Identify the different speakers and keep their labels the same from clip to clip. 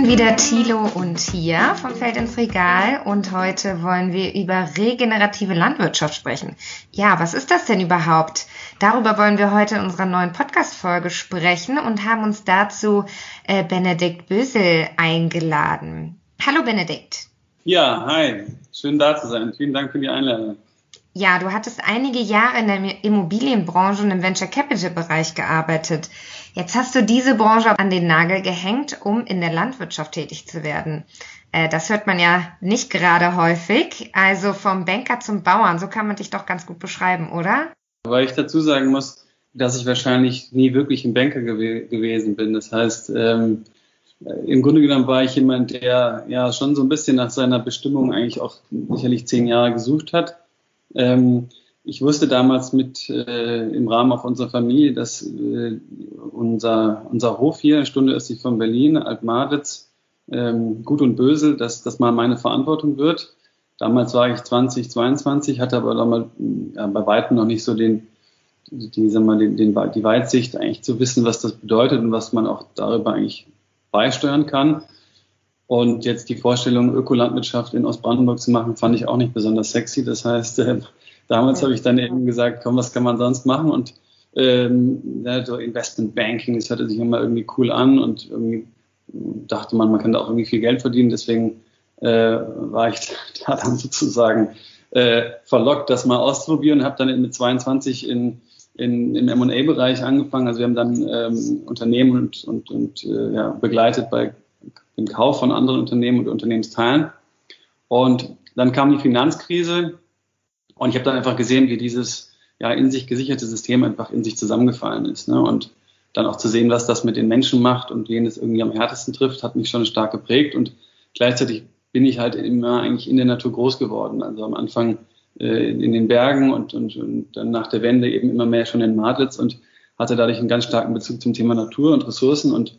Speaker 1: sind wieder Thilo und Tia vom Feld ins Regal und heute wollen wir über regenerative Landwirtschaft sprechen. Ja, was ist das denn überhaupt? Darüber wollen wir heute in unserer neuen Podcast-Folge sprechen und haben uns dazu äh, Benedikt Bösel eingeladen. Hallo Benedikt.
Speaker 2: Ja, hi. Schön da zu sein. Vielen Dank für die Einladung.
Speaker 1: Ja, du hattest einige Jahre in der Immobilienbranche und im Venture Capital Bereich gearbeitet. Jetzt hast du diese Branche an den Nagel gehängt, um in der Landwirtschaft tätig zu werden. Äh, das hört man ja nicht gerade häufig. Also vom Banker zum Bauern, so kann man dich doch ganz gut beschreiben, oder?
Speaker 2: Weil ich dazu sagen muss, dass ich wahrscheinlich nie wirklich ein Banker gew gewesen bin. Das heißt, ähm, im Grunde genommen war ich jemand, der ja schon so ein bisschen nach seiner Bestimmung eigentlich auch sicherlich zehn Jahre gesucht hat ähm, ich wusste damals mit äh, im Rahmen auch unserer Familie, dass äh, unser, unser Hof hier, eine Stunde östlich von Berlin, Altmaditz, ähm, Gut und Bösel, dass das mal meine Verantwortung wird. Damals war ich 20, 22, hatte aber damals ja, bei weitem noch nicht so den, die, sag mal, den, den, die Weitsicht, eigentlich zu wissen, was das bedeutet und was man auch darüber eigentlich beisteuern kann. Und jetzt die Vorstellung, Ökolandwirtschaft in Ostbrandenburg zu machen, fand ich auch nicht besonders sexy. Das heißt, äh, damals habe ich dann eben gesagt, komm, was kann man sonst machen? Und ähm, ja, so Investment Banking, das hörte sich immer irgendwie cool an und irgendwie dachte man, man kann da auch irgendwie viel Geld verdienen. Deswegen äh, war ich da dann sozusagen äh, verlockt, das mal auszuprobieren. Habe dann mit 22 in, in, im M&A-Bereich angefangen. Also wir haben dann ähm, Unternehmen und, und, und äh, ja, begleitet bei den Kauf von anderen Unternehmen und Unternehmensteilen. Und dann kam die Finanzkrise und ich habe dann einfach gesehen, wie dieses ja in sich gesicherte System einfach in sich zusammengefallen ist. Ne? Und dann auch zu sehen, was das mit den Menschen macht und wen es irgendwie am härtesten trifft, hat mich schon stark geprägt. Und gleichzeitig bin ich halt immer eigentlich in der Natur groß geworden. Also am Anfang äh, in den Bergen und, und, und dann nach der Wende eben immer mehr schon in Madlitz und hatte dadurch einen ganz starken Bezug zum Thema Natur und Ressourcen und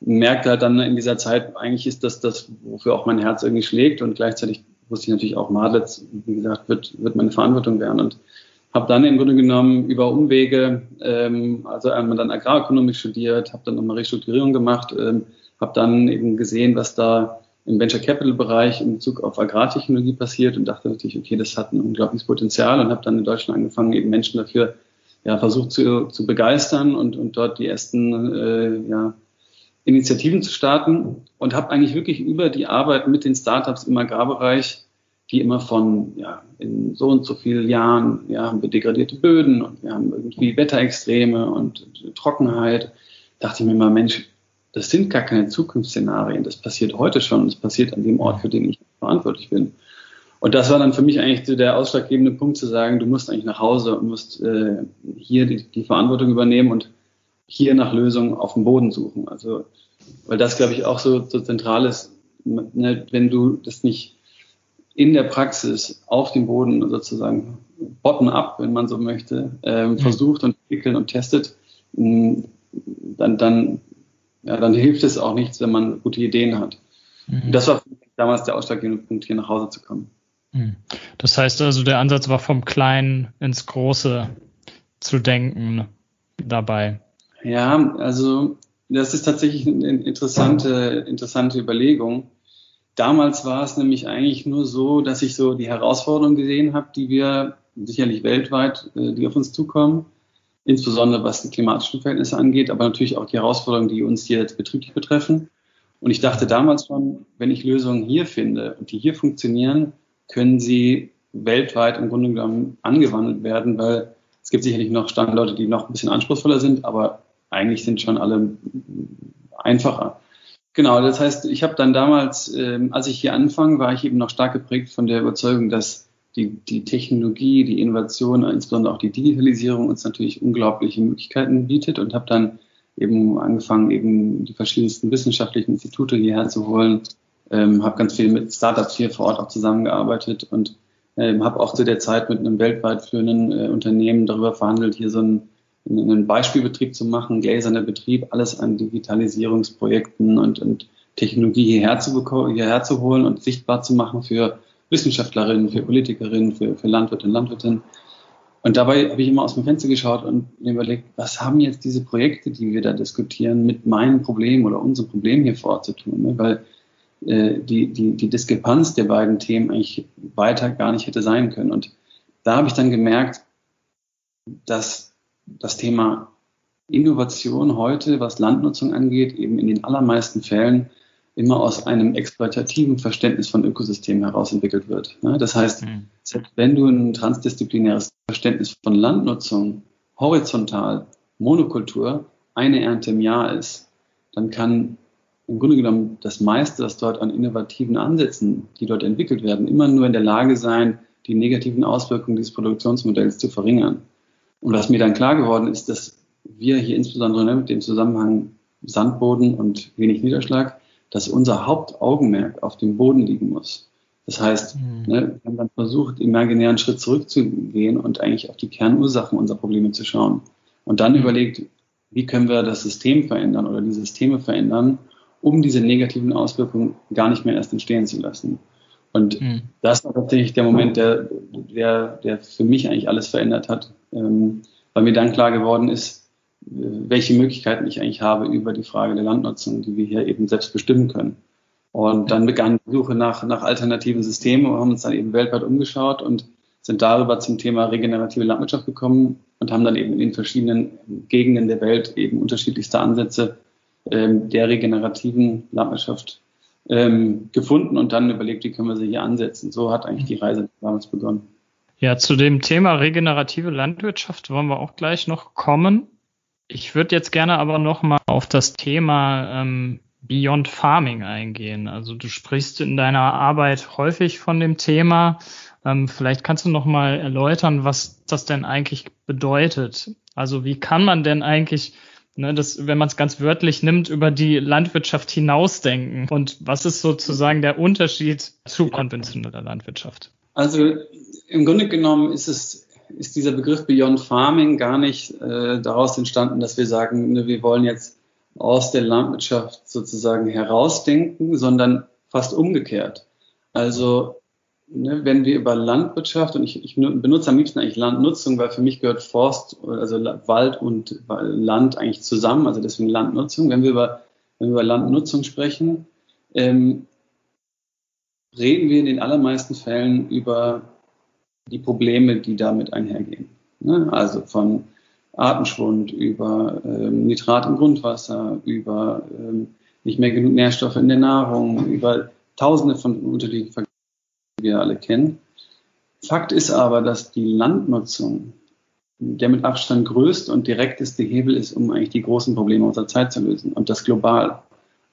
Speaker 2: merkte halt dann in dieser Zeit, eigentlich ist das das, wofür auch mein Herz irgendwie schlägt und gleichzeitig wusste ich natürlich auch, Madlitz, wie gesagt, wird, wird meine Verantwortung werden. Und habe dann im Grunde genommen über Umwege, ähm, also einmal dann Agrarökonomik studiert, habe dann nochmal Restrukturierung gemacht, ähm, habe dann eben gesehen, was da im Venture Capital Bereich in Bezug auf Agrartechnologie passiert und dachte natürlich, okay, das hat ein unglaubliches Potenzial und habe dann in Deutschland angefangen, eben Menschen dafür ja, versucht zu, zu begeistern und, und dort die ersten äh, ja, Initiativen zu starten und habe eigentlich wirklich über die Arbeit mit den Startups im Agrarbereich, die immer von, ja, in so und so vielen Jahren, ja, haben wir degradierte Böden und wir haben irgendwie Wetterextreme und Trockenheit, dachte ich mir mal, Mensch, das sind gar keine Zukunftsszenarien, das passiert heute schon, das passiert an dem Ort, für den ich verantwortlich bin. Und das war dann für mich eigentlich der ausschlaggebende Punkt zu sagen, du musst eigentlich nach Hause und musst äh, hier die, die Verantwortung übernehmen. Und hier nach Lösungen auf dem Boden suchen. Also, weil das, glaube ich, auch so, so zentral ist, ne, wenn du das nicht in der Praxis auf dem Boden sozusagen bottom-up, wenn man so möchte, ähm, mhm. versucht und entwickelt und testet, dann, dann, ja, dann hilft es auch nichts, wenn man gute Ideen hat. Mhm. Das war damals der ausschlaggebende Punkt, hier nach Hause zu kommen.
Speaker 3: Mhm. Das heißt also, der Ansatz war vom Kleinen ins Große zu denken dabei.
Speaker 2: Ja, also das ist tatsächlich eine interessante, interessante Überlegung. Damals war es nämlich eigentlich nur so, dass ich so die Herausforderungen gesehen habe, die wir sicherlich weltweit, äh, die auf uns zukommen, insbesondere was die klimatischen Verhältnisse angeht, aber natürlich auch die Herausforderungen, die uns hier jetzt betrieblich betreffen. Und ich dachte damals schon, wenn ich Lösungen hier finde und die hier funktionieren, können sie weltweit im Grunde genommen angewandelt werden, weil es gibt sicherlich noch Standorte, die noch ein bisschen anspruchsvoller sind, aber eigentlich sind schon alle einfacher. Genau, das heißt, ich habe dann damals, ähm, als ich hier anfange, war ich eben noch stark geprägt von der Überzeugung, dass die, die Technologie, die Innovation, insbesondere auch die Digitalisierung uns natürlich unglaubliche Möglichkeiten bietet und habe dann eben angefangen, eben die verschiedensten wissenschaftlichen Institute hierher zu holen, ähm, habe ganz viel mit Startups hier vor Ort auch zusammengearbeitet und ähm, habe auch zu der Zeit mit einem weltweit führenden äh, Unternehmen darüber verhandelt, hier so ein einen Beispielbetrieb zu machen, gläserner Betrieb, alles an Digitalisierungsprojekten und, und Technologie hierher zu, hierher zu holen und sichtbar zu machen für Wissenschaftlerinnen, für Politikerinnen, für, für Landwirte und Landwirtinnen. Und dabei habe ich immer aus dem Fenster geschaut und mir überlegt, was haben jetzt diese Projekte, die wir da diskutieren, mit meinem Problem oder unserem Problem hier vorzutun? Ne? Weil äh, die, die, die Diskrepanz der beiden Themen eigentlich weiter gar nicht hätte sein können. Und da habe ich dann gemerkt, dass das Thema Innovation heute, was Landnutzung angeht, eben in den allermeisten Fällen immer aus einem exploitativen Verständnis von Ökosystemen heraus entwickelt wird. Das heißt, mhm. selbst wenn du ein transdisziplinäres Verständnis von Landnutzung horizontal, Monokultur, eine Ernte im Jahr ist, dann kann im Grunde genommen das meiste, was dort an innovativen Ansätzen, die dort entwickelt werden, immer nur in der Lage sein, die negativen Auswirkungen dieses Produktionsmodells zu verringern. Und was mir dann klar geworden ist, dass wir hier insbesondere mit dem Zusammenhang Sandboden und wenig Niederschlag dass unser Hauptaugenmerk auf dem Boden liegen muss. Das heißt, mhm. ne, wir haben dann versucht, imaginären Schritt zurückzugehen und eigentlich auf die Kernursachen unserer Probleme zu schauen. Und dann mhm. überlegt, wie können wir das System verändern oder die Systeme verändern, um diese negativen Auswirkungen gar nicht mehr erst entstehen zu lassen. Und mhm. das war tatsächlich der Moment, der, der, der für mich eigentlich alles verändert hat, ähm, weil mir dann klar geworden ist, welche Möglichkeiten ich eigentlich habe über die Frage der Landnutzung, die wir hier eben selbst bestimmen können. Und dann begann die Suche nach, nach alternativen Systemen und haben uns dann eben weltweit umgeschaut und sind darüber zum Thema regenerative Landwirtschaft gekommen und haben dann eben in den verschiedenen Gegenden der Welt eben unterschiedlichste Ansätze ähm, der regenerativen Landwirtschaft ähm, gefunden und dann überlegt, wie können wir sie hier ansetzen. So hat eigentlich die Reise damals begonnen.
Speaker 3: Ja, zu dem Thema regenerative Landwirtschaft wollen wir auch gleich noch kommen. Ich würde jetzt gerne aber noch mal auf das Thema ähm, Beyond Farming eingehen. Also du sprichst in deiner Arbeit häufig von dem Thema. Ähm, vielleicht kannst du noch mal erläutern, was das denn eigentlich bedeutet. Also wie kann man denn eigentlich, ne, das, wenn man es ganz wörtlich nimmt, über die Landwirtschaft hinausdenken? Und was ist sozusagen der Unterschied zu konventioneller Landwirtschaft?
Speaker 2: Also im Grunde genommen ist es ist dieser Begriff Beyond Farming gar nicht äh, daraus entstanden, dass wir sagen, ne, wir wollen jetzt aus der Landwirtschaft sozusagen herausdenken, sondern fast umgekehrt. Also ne, wenn wir über Landwirtschaft, und ich, ich benutze am liebsten eigentlich Landnutzung, weil für mich gehört Forst, also Wald und Land eigentlich zusammen, also deswegen Landnutzung. Wenn wir über, wenn wir über Landnutzung sprechen, ähm, reden wir in den allermeisten Fällen über die Probleme, die damit einhergehen. Ne? Also von Artenschwund über ähm, Nitrat im Grundwasser, über ähm, nicht mehr genug Nährstoffe in der Nahrung, über tausende von unterschiedlichen Faktoren, die wir alle kennen. Fakt ist aber, dass die Landnutzung der mit Abstand größte und direkteste Hebel ist, um eigentlich die großen Probleme unserer Zeit zu lösen. Und das global.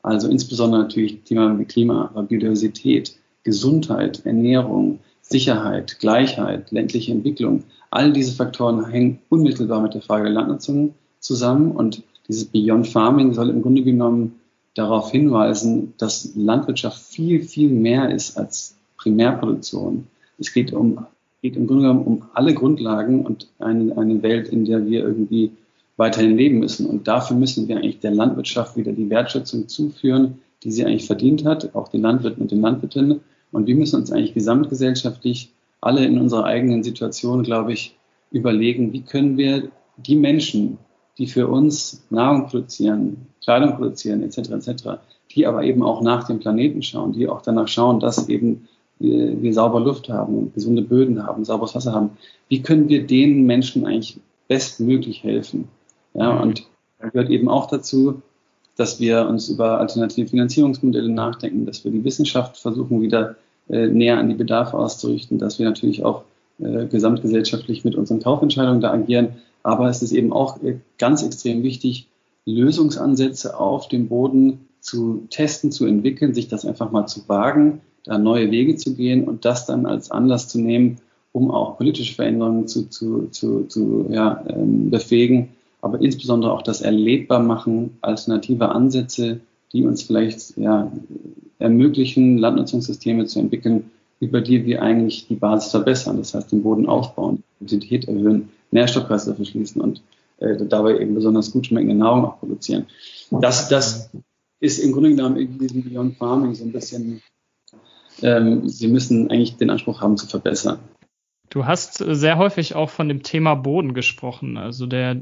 Speaker 2: Also insbesondere natürlich Thema wie Klima, Biodiversität, Gesundheit, Ernährung, Sicherheit, Gleichheit, ländliche Entwicklung, all diese Faktoren hängen unmittelbar mit der Frage der Landnutzung zusammen und dieses Beyond Farming soll im Grunde genommen darauf hinweisen, dass Landwirtschaft viel, viel mehr ist als Primärproduktion. Es geht um geht im Grunde genommen um alle Grundlagen und eine, eine Welt, in der wir irgendwie weiterhin leben müssen. Und dafür müssen wir eigentlich der Landwirtschaft wieder die Wertschätzung zuführen, die sie eigentlich verdient hat, auch den Landwirten und den Landwirtinnen. Und wir müssen uns eigentlich gesamtgesellschaftlich alle in unserer eigenen Situation, glaube ich, überlegen, wie können wir die Menschen, die für uns Nahrung produzieren, Kleidung produzieren, etc., etc., die aber eben auch nach dem Planeten schauen, die auch danach schauen, dass eben wir, wir sauber Luft haben, gesunde Böden haben, sauberes Wasser haben. Wie können wir den Menschen eigentlich bestmöglich helfen? Ja, mhm. und da gehört eben auch dazu, dass wir uns über alternative Finanzierungsmodelle nachdenken, dass wir die Wissenschaft versuchen, wieder äh, näher an die Bedarfe auszurichten, dass wir natürlich auch äh, gesamtgesellschaftlich mit unseren Kaufentscheidungen da agieren. Aber es ist eben auch äh, ganz extrem wichtig, Lösungsansätze auf dem Boden zu testen, zu entwickeln, sich das einfach mal zu wagen, da neue Wege zu gehen und das dann als Anlass zu nehmen, um auch politische Veränderungen zu, zu, zu, zu ja, ähm, befähigen, aber insbesondere auch das erlebbar machen, alternative Ansätze, die uns vielleicht ja, ermöglichen, Landnutzungssysteme zu entwickeln, über die wir eigentlich die Basis verbessern. Das heißt, den Boden aufbauen, Intensität erhöhen, Nährstoffkreislauf verschließen und äh, dabei eben besonders gut schmeckende Nahrung auch produzieren. Das, das ist im Grunde genommen diesem Beyond Farming so ein bisschen, ähm, sie müssen eigentlich den Anspruch haben zu verbessern.
Speaker 3: Du hast sehr häufig auch von dem Thema Boden gesprochen. Also der,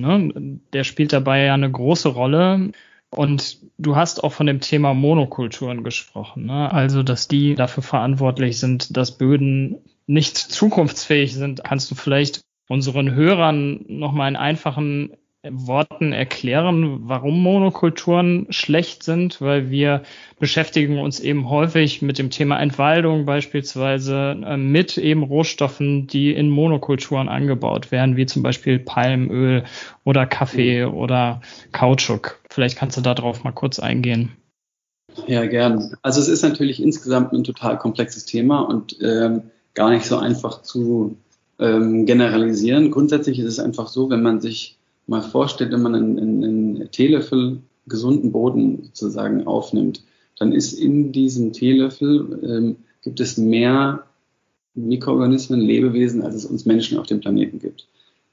Speaker 3: ne, der spielt dabei ja eine große Rolle. Und du hast auch von dem Thema Monokulturen gesprochen. Ne? Also, dass die dafür verantwortlich sind, dass Böden nicht zukunftsfähig sind. Kannst du vielleicht unseren Hörern nochmal in einfachen Worten erklären, warum Monokulturen schlecht sind, weil wir beschäftigen uns eben häufig mit dem Thema Entwaldung beispielsweise äh, mit eben Rohstoffen, die in Monokulturen angebaut werden, wie zum Beispiel Palmöl oder Kaffee oder Kautschuk. Vielleicht kannst du darauf mal kurz eingehen.
Speaker 2: Ja, gern. Also es ist natürlich insgesamt ein total komplexes Thema und ähm, gar nicht so einfach zu ähm, generalisieren. Grundsätzlich ist es einfach so, wenn man sich mal vorstellt, wenn man einen, einen Teelöffel gesunden Boden sozusagen aufnimmt, dann ist in diesem Teelöffel, ähm, gibt es mehr Mikroorganismen, Lebewesen, als es uns Menschen auf dem Planeten gibt.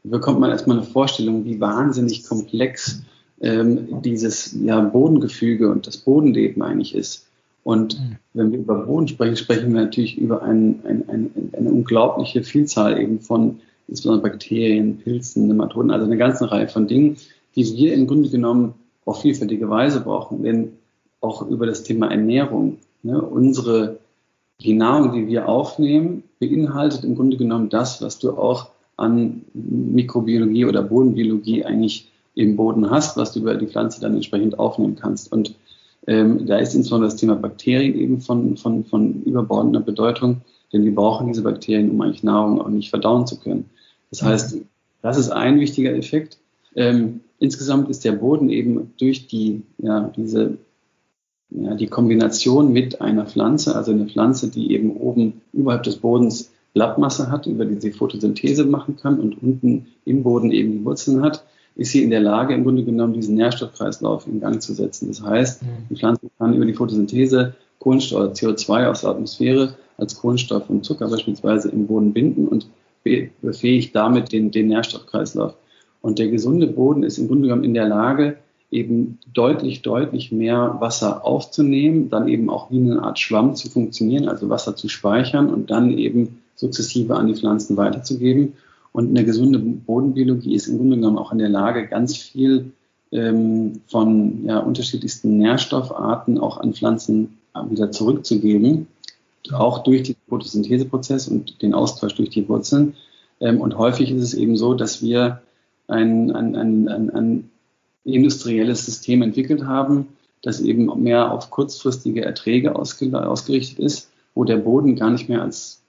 Speaker 2: Da bekommt man erstmal eine Vorstellung, wie wahnsinnig komplex ähm, dieses ja, Bodengefüge und das Bodenleben eigentlich ist. Und mhm. wenn wir über Boden sprechen, sprechen wir natürlich über ein, ein, ein, eine unglaubliche Vielzahl eben von insbesondere Bakterien, Pilzen, Nematoden, also eine ganze Reihe von Dingen, die wir im Grunde genommen auf vielfältige Weise brauchen. Denn auch über das Thema Ernährung, ne, unsere, die Nahrung, die wir aufnehmen, beinhaltet im Grunde genommen das, was du auch an Mikrobiologie oder Bodenbiologie eigentlich im Boden hast, was du über die Pflanze dann entsprechend aufnehmen kannst. Und ähm, da ist insbesondere das Thema Bakterien eben von, von, von überbordender Bedeutung, denn wir brauchen diese Bakterien, um eigentlich Nahrung auch nicht verdauen zu können. Das heißt, das ist ein wichtiger Effekt. Ähm, insgesamt ist der Boden eben durch die, ja, diese, ja, die Kombination mit einer Pflanze, also eine Pflanze, die eben oben überhalb des Bodens Blattmasse hat, über die sie Photosynthese machen kann und unten im Boden eben die Wurzeln hat, ist sie in der Lage, im Grunde genommen diesen Nährstoffkreislauf in Gang zu setzen. Das heißt, mhm. die Pflanze kann über die Photosynthese Kohlenstoff oder CO2 aus der Atmosphäre als Kohlenstoff und Zucker beispielsweise im Boden binden und befähigt damit den, den Nährstoffkreislauf. Und der gesunde Boden ist im Grunde genommen in der Lage, eben deutlich, deutlich mehr Wasser aufzunehmen, dann eben auch wie eine Art Schwamm zu funktionieren, also Wasser zu speichern und dann eben sukzessive an die Pflanzen weiterzugeben. Und eine gesunde Bodenbiologie ist im Grunde genommen auch in der Lage, ganz viel ähm, von ja, unterschiedlichsten Nährstoffarten auch an Pflanzen wieder zurückzugeben auch durch den Photosyntheseprozess und den Austausch durch die Wurzeln. Ähm, und häufig ist es eben so, dass wir ein, ein, ein, ein, ein industrielles System entwickelt haben, das eben mehr auf kurzfristige Erträge ausgerichtet ist, wo der Boden gar nicht mehr als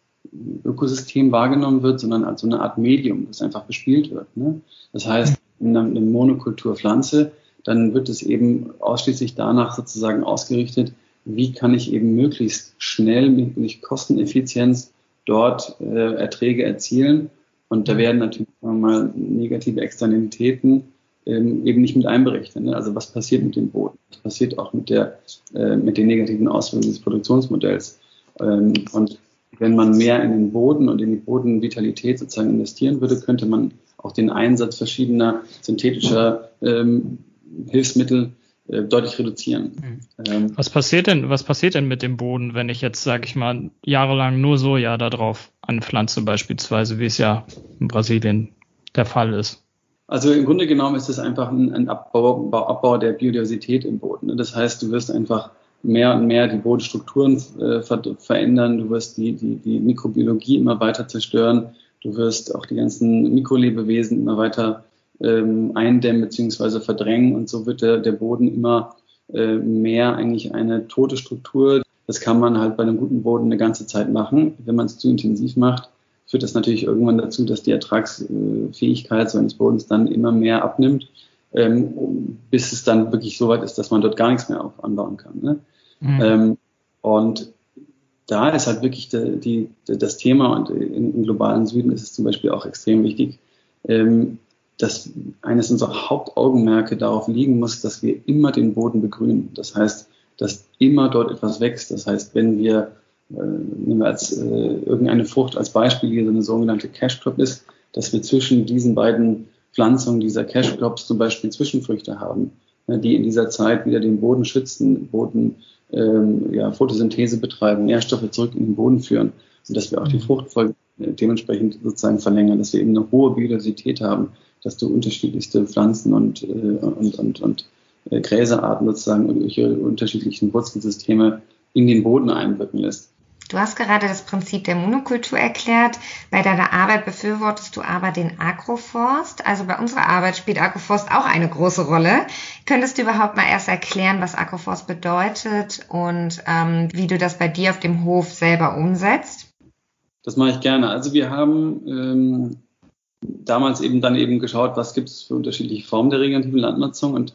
Speaker 2: Ökosystem wahrgenommen wird, sondern als so eine Art Medium, das einfach bespielt wird. Ne? Das heißt, in einer, Monokulturpflanze, dann wird es eben ausschließlich danach sozusagen ausgerichtet, wie kann ich eben möglichst schnell, möglichst kosteneffizient dort äh, Erträge erzielen. Und da mhm. werden natürlich mal negative Externalitäten ähm, eben nicht mit einberechnet. Ne? Also was passiert mit dem Boden? Was passiert auch mit, der, äh, mit den negativen Auswirkungen des Produktionsmodells? Ähm, und wenn man mehr in den Boden und in die Bodenvitalität sozusagen investieren würde, könnte man auch den Einsatz verschiedener synthetischer ähm, Hilfsmittel deutlich reduzieren.
Speaker 3: Mhm. Ähm, was passiert denn, was passiert denn mit dem Boden, wenn ich jetzt, sage ich mal, jahrelang nur Soja da drauf anpflanze beispielsweise, wie es ja in Brasilien der Fall ist?
Speaker 2: Also im Grunde genommen ist es einfach ein, ein Abbau, Abbau, der Biodiversität im Boden. Das heißt, du wirst einfach mehr und mehr die Bodenstrukturen äh, ver verändern, du wirst die, die, die Mikrobiologie immer weiter zerstören, du wirst auch die ganzen Mikrolebewesen immer weiter ähm, eindämmen bzw. verdrängen und so wird der, der Boden immer äh, mehr eigentlich eine tote Struktur. Das kann man halt bei einem guten Boden eine ganze Zeit machen. Wenn man es zu intensiv macht, führt das natürlich irgendwann dazu, dass die Ertragsfähigkeit so eines Bodens dann immer mehr abnimmt, ähm, bis es dann wirklich so weit ist, dass man dort gar nichts mehr anbauen kann. Ne? Mhm. Ähm, und da ist halt wirklich die, die, das Thema und im, globalen Süden ist es zum Beispiel auch extrem wichtig, ähm, dass eines unserer Hauptaugenmerke darauf liegen muss, dass wir immer den Boden begrünen. Das heißt, dass immer dort etwas wächst. Das heißt, wenn wir, äh, nehmen wir als äh, irgendeine Frucht als Beispiel hier so eine sogenannte Cash Crop ist, dass wir zwischen diesen beiden Pflanzungen dieser Cash Crops zum Beispiel Zwischenfrüchte haben, ne, die in dieser Zeit wieder den Boden schützen, Boden ähm, ja, Photosynthese betreiben, Nährstoffe zurück in den Boden führen, sodass wir auch die mhm. Fruchtfolge äh, dementsprechend sozusagen verlängern, dass wir eben eine hohe Biodiversität haben, dass du unterschiedlichste Pflanzen und, äh, und, und, und äh, Gräserarten sozusagen und ihre unterschiedlichen Wurzelsysteme in den Boden einwirken lässt.
Speaker 1: Du hast gerade das Prinzip der Monokultur erklärt. Bei deiner Arbeit befürwortest du aber den Agroforst. Also bei unserer Arbeit spielt Agroforst auch eine große Rolle. Könntest du überhaupt mal erst erklären, was Agroforst bedeutet und ähm, wie du das bei dir auf dem Hof selber umsetzt?
Speaker 2: Das mache ich gerne. Also wir haben ähm, damals eben dann eben geschaut, was gibt es für unterschiedliche Formen der regenerativen Landnutzung und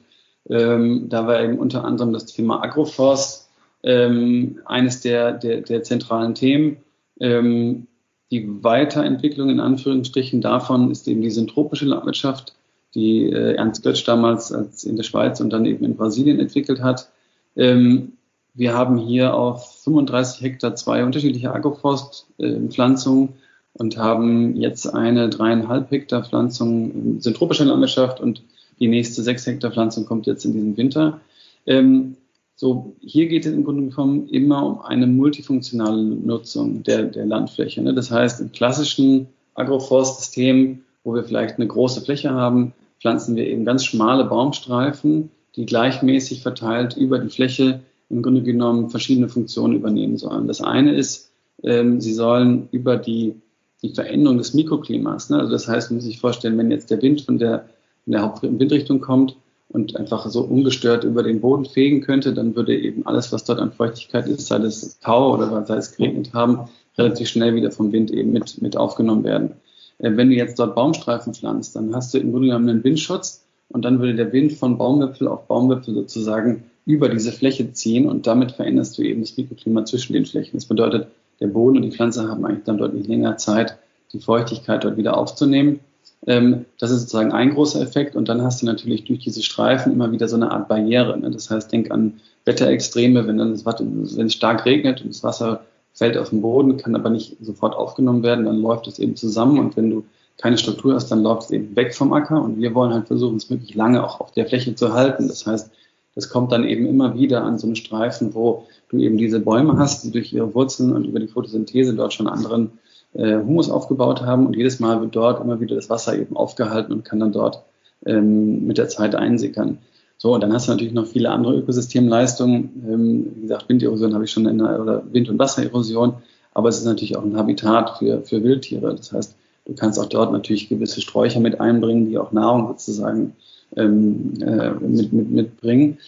Speaker 2: ähm, da war eben unter anderem das Thema Agroforst ähm, eines der, der, der zentralen Themen. Ähm, die Weiterentwicklung in Anführungsstrichen davon ist eben die syntropische Landwirtschaft, die äh, Ernst Götz damals als in der Schweiz und dann eben in Brasilien entwickelt hat. Ähm, wir haben hier auf 35 Hektar zwei unterschiedliche Agroforstpflanzungen äh, und haben jetzt eine dreieinhalb Hektar Pflanzung in syntropischer Landwirtschaft und die nächste sechs Hektar Pflanzung kommt jetzt in diesem Winter. Ähm, so, hier geht es im Grunde genommen immer um eine multifunktionale Nutzung der, der Landfläche. Ne? Das heißt, im klassischen Agroforstsystem, wo wir vielleicht eine große Fläche haben, pflanzen wir eben ganz schmale Baumstreifen, die gleichmäßig verteilt über die Fläche im Grunde genommen verschiedene Funktionen übernehmen sollen. Das eine ist, ähm, sie sollen über die, die Veränderung des Mikroklimas, ne? also das heißt, man muss sich vorstellen, wenn jetzt der Wind von der, von der Hauptwindrichtung kommt, und einfach so ungestört über den Boden fegen könnte, dann würde eben alles, was dort an Feuchtigkeit ist, sei es Tau oder sei es geregnet haben, relativ schnell wieder vom Wind eben mit, mit aufgenommen werden. Äh, wenn du jetzt dort Baumstreifen pflanzt, dann hast du im Grunde genommen einen Windschutz und dann würde der Wind von Baumwipfel auf Baumwipfel sozusagen über diese Fläche ziehen und damit veränderst du eben das Mikroklima zwischen den Flächen. Das bedeutet, der Boden und die Pflanze haben eigentlich dann deutlich länger Zeit, die Feuchtigkeit dort wieder aufzunehmen ähm, das ist sozusagen ein großer Effekt. Und dann hast du natürlich durch diese Streifen immer wieder so eine Art Barriere. Ne? Das heißt, denk an Wetterextreme, wenn dann das, wenn es stark regnet und das Wasser fällt auf den Boden, kann aber nicht sofort aufgenommen werden, dann läuft es eben zusammen. Und wenn du keine Struktur hast, dann läuft es eben weg vom Acker. Und wir wollen halt versuchen, es wirklich lange auch auf der Fläche zu halten. Das heißt, das kommt dann eben immer wieder an so einen Streifen, wo du eben diese Bäume hast, die durch ihre Wurzeln und über die Photosynthese dort schon anderen äh, Humus aufgebaut haben und jedes Mal wird dort immer wieder das Wasser eben aufgehalten und kann dann dort ähm, mit der Zeit einsickern. So, und dann hast du natürlich noch viele andere Ökosystemleistungen. Ähm, wie gesagt, Winderosion habe ich schon in der, oder Wind- und Wassererosion, aber es ist natürlich auch ein Habitat für, für Wildtiere. Das heißt, du kannst auch dort natürlich gewisse Sträucher mit einbringen, die auch Nahrung sozusagen ähm, äh, mit, mit, mitbringen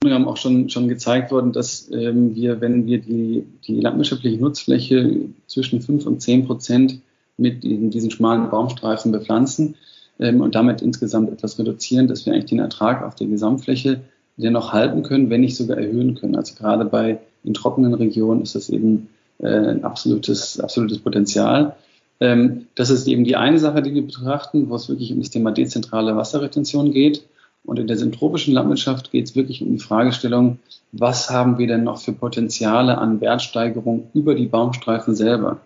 Speaker 2: genommen auch schon, schon gezeigt worden, dass ähm, wir, wenn wir die, die landwirtschaftliche Nutzfläche zwischen 5 und 10 Prozent mit diesen, diesen schmalen Baumstreifen bepflanzen ähm, und damit insgesamt etwas reduzieren, dass wir eigentlich den Ertrag auf der Gesamtfläche dennoch halten können, wenn nicht sogar erhöhen können. Also gerade bei in trockenen Regionen ist das eben äh, ein absolutes, absolutes Potenzial. Ähm, das ist eben die eine Sache, die wir betrachten, wo es wirklich um das Thema dezentrale Wasserretention geht. Und in der syntropischen Landwirtschaft geht es wirklich um die Fragestellung, was haben wir denn noch für Potenziale an Wertsteigerung über die Baumstreifen selber?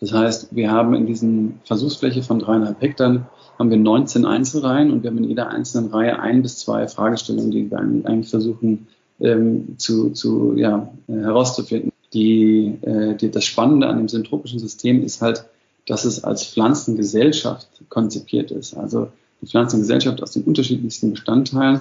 Speaker 2: Das heißt, wir haben in diesen Versuchsfläche von dreieinhalb Hektar haben wir 19 Einzelreihen und wir haben in jeder einzelnen Reihe ein bis zwei Fragestellungen, die wir eigentlich versuchen ähm, zu, zu, ja, herauszufinden. Die, äh, die, das Spannende an dem syntropischen System ist halt, dass es als Pflanzengesellschaft konzipiert ist. Also die Pflanzengesellschaft aus den unterschiedlichsten Bestandteilen,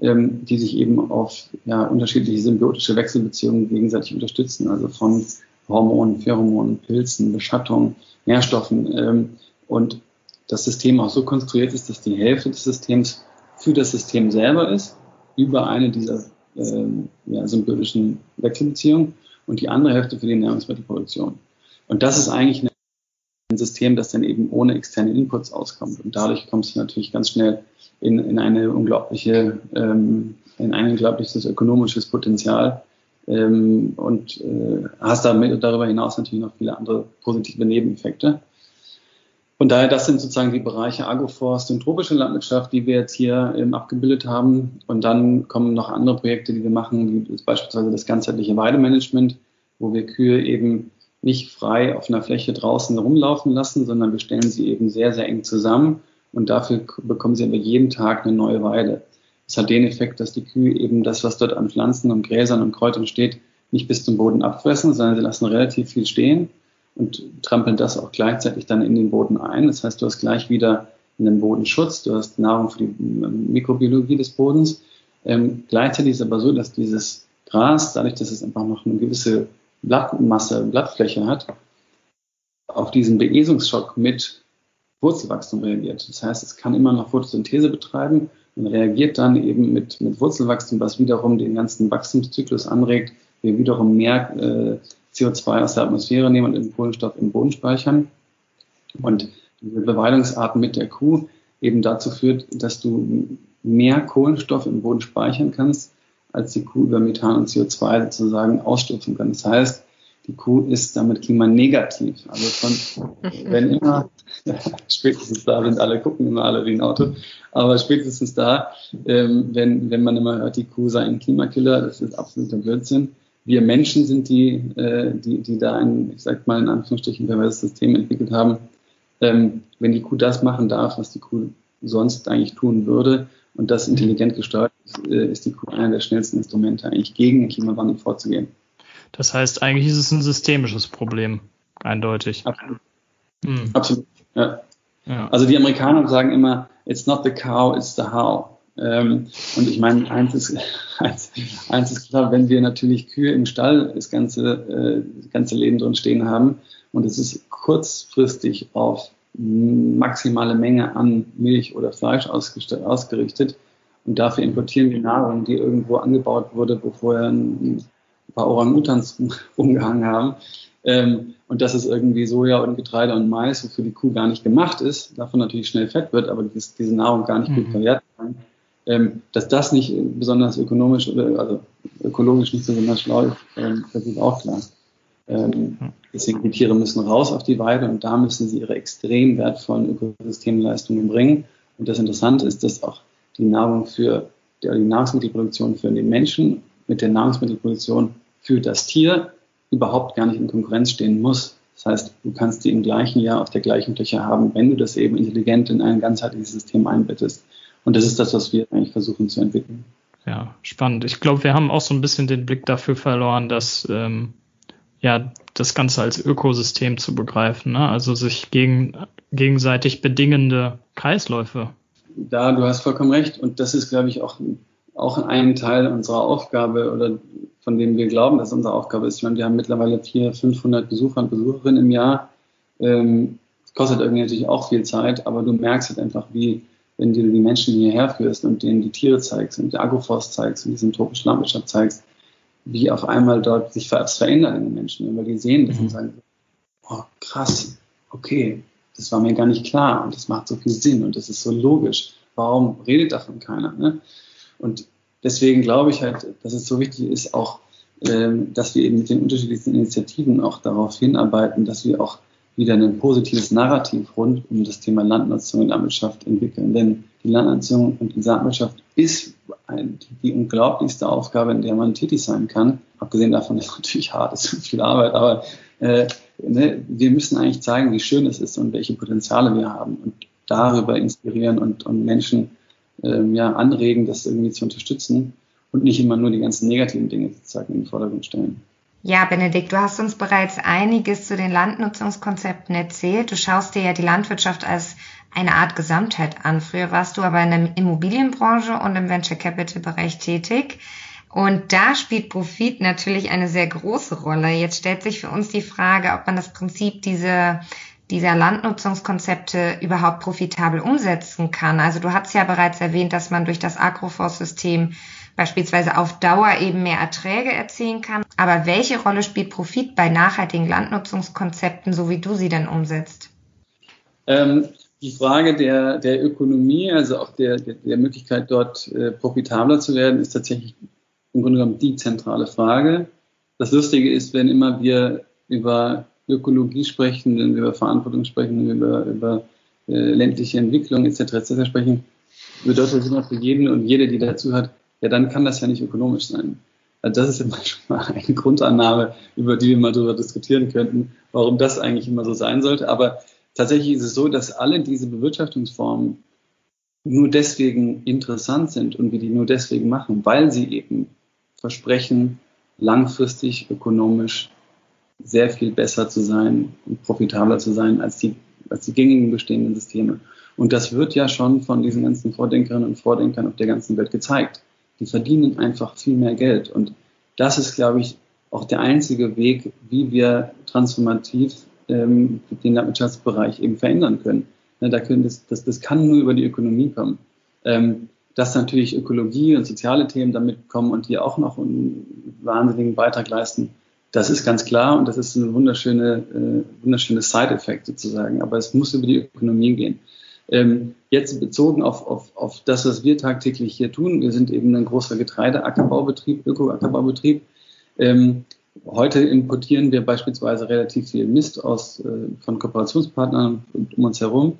Speaker 2: ähm, die sich eben auf ja, unterschiedliche symbiotische Wechselbeziehungen gegenseitig unterstützen, also von Hormonen, Pheromonen, Pilzen, Beschattung, Nährstoffen ähm, und das System auch so konstruiert ist, dass die Hälfte des Systems für das System selber ist, über eine dieser ähm, ja, symbiotischen Wechselbeziehungen und die andere Hälfte für die Nahrungsmittelproduktion. Und das ist eigentlich eine ein System, das dann eben ohne externe Inputs auskommt. Und dadurch kommst du natürlich ganz schnell in, in eine unglaubliche, ähm, in ein unglaubliches ökonomisches Potenzial ähm, und äh, hast damit darüber hinaus natürlich noch viele andere positive Nebeneffekte. Von daher, das sind sozusagen die Bereiche Agroforst und tropische Landwirtschaft, die wir jetzt hier ähm, abgebildet haben. Und dann kommen noch andere Projekte, die wir machen, wie beispielsweise das ganzheitliche Weidemanagement, wo wir Kühe eben nicht frei auf einer Fläche draußen rumlaufen lassen, sondern wir stellen sie eben sehr, sehr eng zusammen und dafür bekommen sie aber jeden Tag eine neue Weide. Das hat den Effekt, dass die Kühe eben das, was dort an Pflanzen und Gräsern und Kräutern steht, nicht bis zum Boden abfressen, sondern sie lassen relativ viel stehen und trampeln das auch gleichzeitig dann in den Boden ein. Das heißt, du hast gleich wieder einen Bodenschutz, du hast Nahrung für die Mikrobiologie des Bodens. Ähm, gleichzeitig ist es aber so, dass dieses Gras, dadurch, dass es einfach noch eine gewisse Blattmasse, Blattfläche hat, auf diesen Beesungsschock mit Wurzelwachstum reagiert. Das heißt, es kann immer noch Photosynthese betreiben und reagiert dann eben mit, mit Wurzelwachstum, was wiederum den ganzen Wachstumszyklus anregt, wir wiederum mehr äh, CO2 aus der Atmosphäre nehmen und den Kohlenstoff im Boden speichern. Und diese Beweidungsart mit der Kuh eben dazu führt, dass du mehr Kohlenstoff im Boden speichern kannst, als die Kuh über Methan und CO2 sozusagen ausstoßen kann. Das heißt, die Kuh ist damit klimanegativ. Also von, wenn immer, ja, spätestens da sind alle, gucken immer alle wie ein Auto, aber spätestens da, ähm, wenn, wenn man immer hört, die Kuh sei ein Klimakiller, das ist absoluter Blödsinn. Wir Menschen sind die, äh, die, die da ein, ich sag mal in Anführungsstrichen, perverses System entwickelt haben. Ähm, wenn die Kuh das machen darf, was die Kuh sonst eigentlich tun würde und das intelligent gesteuert ist, äh, ist die Kuh einer der schnellsten Instrumente eigentlich gegen den Klimawandel vorzugehen.
Speaker 3: Das heißt, eigentlich ist es ein systemisches Problem, eindeutig.
Speaker 2: Absolut. Hm. Absolut. Ja. ja. Also die Amerikaner sagen immer, it's not the cow, it's the how. Ähm, und ich meine, eins ist, eins, eins ist klar, wenn wir natürlich Kühe im Stall das ganze, äh, das ganze Leben drin stehen haben und es ist kurzfristig auf maximale Menge an Milch oder Fleisch ausgerichtet und dafür importieren wir Nahrung, die irgendwo angebaut wurde, wo vorher ein paar Orang-Utans rumgehangen haben. Ähm, und dass es irgendwie Soja und Getreide und Mais, wofür die Kuh gar nicht gemacht ist, davon natürlich schnell fett wird, aber dies, diese Nahrung gar nicht mhm. gut verwerten kann. Ähm, dass das nicht besonders ökonomisch oder also ökologisch nicht besonders schlau ist, ähm, das ist auch klar. Ähm, deswegen die Tiere müssen raus auf die Weide und da müssen sie ihre extrem wertvollen Ökosystemleistungen bringen. Und das Interessante ist, dass auch die Nahrung für die Nahrungsmittelproduktion für den Menschen mit der Nahrungsmittelproduktion für das Tier überhaupt gar nicht in Konkurrenz stehen muss. Das heißt, du kannst die im gleichen Jahr auf der gleichen Fläche haben, wenn du das eben intelligent in ein ganzheitliches System einbettest. Und das ist das, was wir eigentlich versuchen zu entwickeln.
Speaker 3: Ja, spannend. Ich glaube, wir haben auch so ein bisschen den Blick dafür verloren, dass ähm, ja das Ganze als Ökosystem zu begreifen, ne? also sich gegen, gegenseitig bedingende Kreisläufe.
Speaker 2: Da, du hast vollkommen recht. Und das ist, glaube ich, auch auch ein Teil unserer Aufgabe oder von dem wir glauben, dass unsere Aufgabe ist. Ich meine, wir haben mittlerweile 400, 500 Besucher und Besucherinnen im Jahr. Ähm, kostet irgendwie natürlich auch viel Zeit, aber du merkst halt einfach, wie, wenn du die Menschen hierher führst und denen die Tiere zeigst und die Agroforst zeigst und die syntropischen Landwirtschaft zeigst, wie auf einmal dort sich was verändert in den Menschen, weil die sehen das mhm. und sagen, oh krass, okay, das war mir gar nicht klar und das macht so viel Sinn und das ist so logisch. Warum redet davon keiner? Ne? Und deswegen glaube ich halt, dass es so wichtig ist, auch, ähm, dass wir eben mit den unterschiedlichsten Initiativen auch darauf hinarbeiten, dass wir auch wieder ein positives Narrativ rund um das Thema Landnutzung und Landwirtschaft entwickeln. Denn die Landnutzung und die Landwirtschaft ist die unglaublichste Aufgabe, in der man tätig sein kann. Abgesehen davon ist natürlich hart, ist viel Arbeit, aber äh, ne, wir müssen eigentlich zeigen, wie schön es ist und welche Potenziale wir haben und darüber inspirieren und, und Menschen ähm, ja, anregen, das irgendwie zu unterstützen und nicht immer nur die ganzen negativen Dinge sozusagen in den Vordergrund stellen.
Speaker 1: Ja, Benedikt, du hast uns bereits einiges zu den Landnutzungskonzepten erzählt. Du schaust dir ja die Landwirtschaft als eine Art Gesamtheit an. Früher warst du aber in der Immobilienbranche und im Venture Capital Bereich tätig. Und da spielt Profit natürlich eine sehr große Rolle. Jetzt stellt sich für uns die Frage, ob man das Prinzip dieser dieser Landnutzungskonzepte überhaupt profitabel umsetzen kann. Also du hast ja bereits erwähnt, dass man durch das Agroforst-System beispielsweise auf Dauer eben mehr Erträge erzielen kann. Aber welche Rolle spielt Profit bei nachhaltigen Landnutzungskonzepten, so wie du sie denn umsetzt?
Speaker 2: Ähm, die Frage der, der Ökonomie, also auch der, der, der Möglichkeit, dort äh, profitabler zu werden, ist tatsächlich im Grunde genommen die zentrale Frage. Das Lustige ist, wenn immer wir über Ökologie sprechen, wenn wir über Verantwortung sprechen, wenn wir über, über äh, ländliche Entwicklung etc. etc. sprechen, bedeutet das immer für jeden und jede, die dazu hat, ja, dann kann das ja nicht ökonomisch sein. Also das ist immer schon mal eine Grundannahme, über die wir mal darüber diskutieren könnten, warum das eigentlich immer so sein sollte. Aber tatsächlich ist es so, dass alle diese Bewirtschaftungsformen nur deswegen interessant sind und wir die nur deswegen machen, weil sie eben versprechen, langfristig ökonomisch sehr viel besser zu sein und profitabler zu sein als die, als die gängigen bestehenden Systeme. Und das wird ja schon von diesen ganzen Vordenkerinnen und Vordenkern auf der ganzen Welt gezeigt. Die verdienen einfach viel mehr Geld. Und das ist, glaube ich, auch der einzige Weg, wie wir transformativ ähm, den Landwirtschaftsbereich eben verändern können. Ja, da können das, das, das kann nur über die Ökonomie kommen. Ähm, dass natürlich Ökologie und soziale Themen damit kommen und die auch noch einen wahnsinnigen Beitrag leisten, das ist ganz klar und das ist ein wunderschöne, äh, wunderschöne Side-Effekt sozusagen. Aber es muss über die Ökonomie gehen. Ähm, jetzt bezogen auf, auf, auf das, was wir tagtäglich hier tun. Wir sind eben ein großer Getreideackerbaubetrieb, Öko-Ackerbaubetrieb. Ähm, heute importieren wir beispielsweise relativ viel Mist aus, äh, von Kooperationspartnern um uns herum.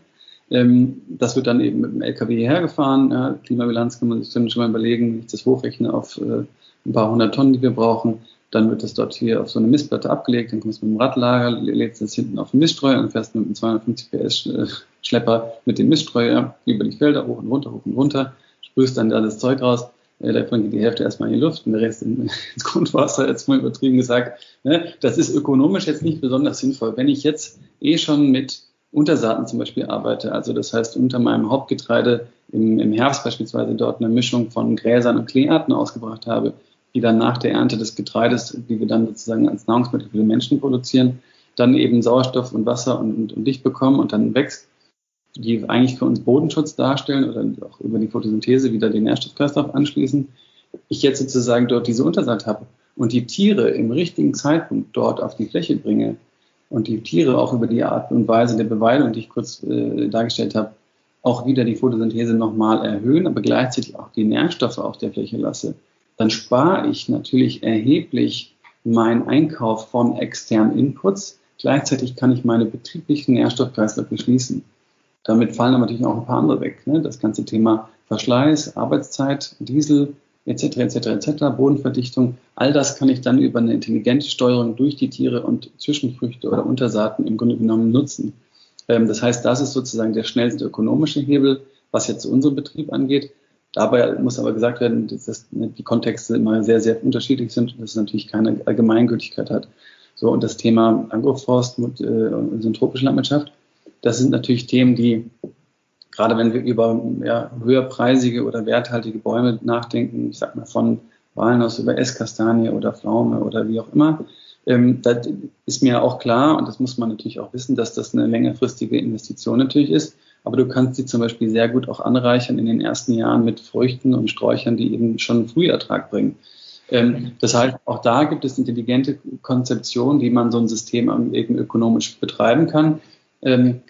Speaker 2: Ähm, das wird dann eben mit dem LKW hierher gefahren. Ja, Klimabilanz kann man sich dann schon mal überlegen, wenn ich das hochrechne auf äh, ein paar hundert Tonnen, die wir brauchen. Dann wird das dort hier auf so eine Mistplatte abgelegt, dann kommt es mit dem Radlager, lädt es hinten auf den Miststreuer und fährst mit einem 250 PS äh, Schlepper mit dem Miststreuer über die Felder hoch und runter, hoch und runter, sprühst dann da das Zeug raus. Äh, davon geht die Hälfte erstmal in die Luft und der Rest ins Grundwasser, jetzt mal übertrieben gesagt. Ne? Das ist ökonomisch jetzt nicht besonders sinnvoll. Wenn ich jetzt eh schon mit Untersaaten zum Beispiel arbeite, also das heißt unter meinem Hauptgetreide im, im Herbst beispielsweise dort eine Mischung von Gräsern und Kleearten ausgebracht habe, die dann nach der Ernte des Getreides, die wir dann sozusagen als Nahrungsmittel für die Menschen produzieren, dann eben Sauerstoff und Wasser und, und, und Licht bekommen und dann wächst, die eigentlich für uns Bodenschutz darstellen oder auch über die Photosynthese wieder den Nährstoffkreislauf anschließen. Ich jetzt sozusagen dort diese Untersaat habe und die Tiere im richtigen Zeitpunkt dort auf die Fläche bringe und die Tiere auch über die Art und Weise der Beweidung, die ich kurz äh, dargestellt habe, auch wieder die Photosynthese nochmal erhöhen, aber gleichzeitig auch die Nährstoffe auf der Fläche lasse, dann spare ich natürlich erheblich meinen Einkauf von externen Inputs. Gleichzeitig kann ich meine betrieblichen Nährstoffkreisläufe schließen. Damit fallen aber natürlich auch ein paar andere weg. Ne? Das ganze Thema Verschleiß, Arbeitszeit, Diesel etc. etc. etc. Bodenverdichtung, all das kann ich dann über eine intelligente Steuerung durch die Tiere und Zwischenfrüchte oder Untersaaten im Grunde genommen nutzen. Ähm, das heißt, das ist sozusagen der schnellste ökonomische Hebel, was jetzt unseren Betrieb angeht. Dabei muss aber gesagt werden, dass das, ne, die Kontexte immer sehr, sehr unterschiedlich sind und dass es natürlich keine Allgemeingültigkeit hat. So, und das Thema Agroforst und äh, syntropische Landwirtschaft, das sind natürlich Themen, die, gerade wenn wir über ja, höherpreisige oder werthaltige Bäume nachdenken, ich sag mal von Walnuss über Esskastanie oder Pflaume oder wie auch immer, ähm, da ist mir auch klar, und das muss man natürlich auch wissen, dass das eine längerfristige Investition natürlich ist. Aber du kannst sie zum Beispiel sehr gut auch anreichern in den ersten Jahren mit Früchten und Sträuchern, die eben schon Frühertrag bringen. Ähm, das heißt, auch da gibt es intelligente Konzeptionen, wie man so ein System eben ökonomisch betreiben kann. Ähm,